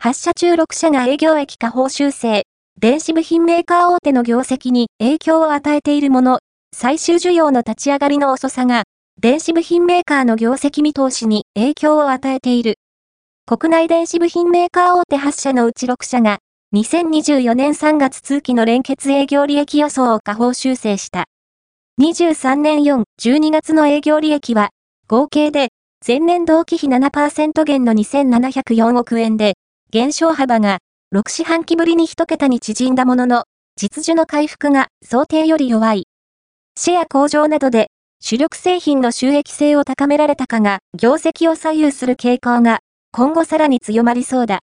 発社中6社が営業益下方修正、電子部品メーカー大手の業績に影響を与えているもの、最終需要の立ち上がりの遅さが、電子部品メーカーの業績見通しに影響を与えている。国内電子部品メーカー大手8社のうち6社が、2024年3月通期の連結営業利益予想を下方修正した。23年4、12月の営業利益は、合計で、前年同期比7%減の2704億円で、減少幅が、6四半期ぶりに1桁に縮んだものの、実需の回復が想定より弱い。シェア向上などで、主力製品の収益性を高められたかが、業績を左右する傾向が、今後さらに強まりそうだ。